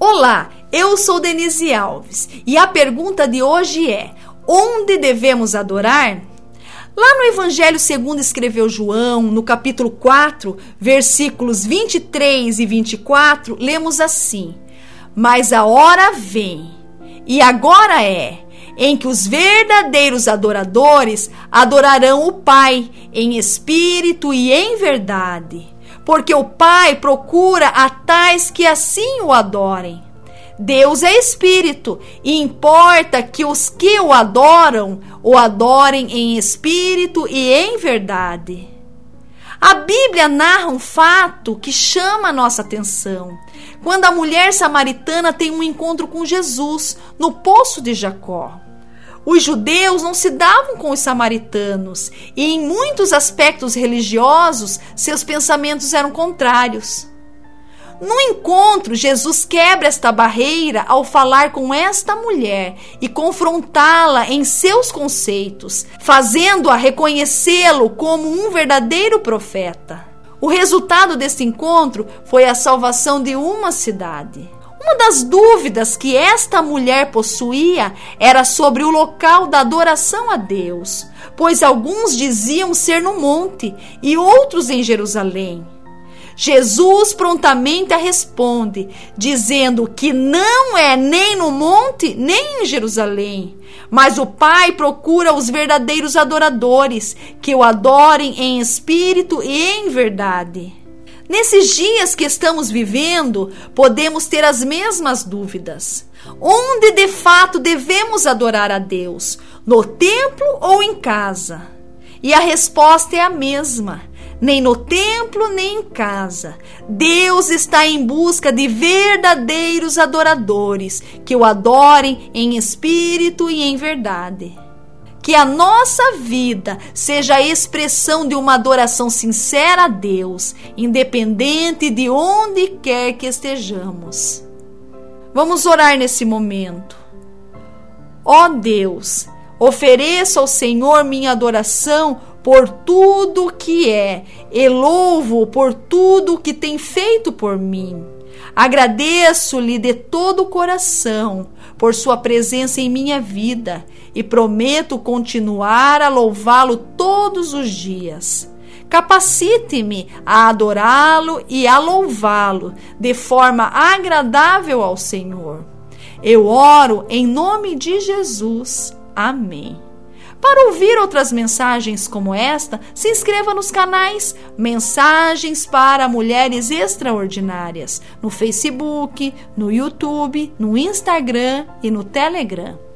Olá, eu sou Denise Alves e a pergunta de hoje é: onde devemos adorar? Lá no Evangelho segundo escreveu João, no capítulo 4, versículos 23 e 24, lemos assim: Mas a hora vem, e agora é, em que os verdadeiros adoradores adorarão o Pai em espírito e em verdade porque o Pai procura a tais que assim o adorem. Deus é espírito e importa que os que o adoram o adorem em espírito e em verdade. A Bíblia narra um fato que chama a nossa atenção. Quando a mulher samaritana tem um encontro com Jesus no poço de Jacó. Os judeus não se davam com os samaritanos e, em muitos aspectos religiosos, seus pensamentos eram contrários. No encontro, Jesus quebra esta barreira ao falar com esta mulher e confrontá-la em seus conceitos, fazendo-a reconhecê-lo como um verdadeiro profeta. O resultado deste encontro foi a salvação de uma cidade. Uma das dúvidas que esta mulher possuía era sobre o local da adoração a Deus, pois alguns diziam ser no monte e outros em Jerusalém. Jesus prontamente a responde, dizendo que não é nem no monte nem em Jerusalém, mas o Pai procura os verdadeiros adoradores, que o adorem em espírito e em verdade. Nesses dias que estamos vivendo, podemos ter as mesmas dúvidas. Onde de fato devemos adorar a Deus? No templo ou em casa? E a resposta é a mesma: nem no templo, nem em casa. Deus está em busca de verdadeiros adoradores que o adorem em espírito e em verdade que a nossa vida seja a expressão de uma adoração sincera a Deus, independente de onde quer que estejamos. Vamos orar nesse momento. Ó Deus, ofereço ao Senhor minha adoração por tudo que é, e louvo por tudo que tem feito por mim. Agradeço-lhe de todo o coração por sua presença em minha vida e prometo continuar a louvá-lo todos os dias. Capacite-me a adorá-lo e a louvá-lo de forma agradável ao Senhor. Eu oro em nome de Jesus. Amém. Para ouvir outras mensagens como esta, se inscreva nos canais Mensagens para Mulheres Extraordinárias no Facebook, no YouTube, no Instagram e no Telegram.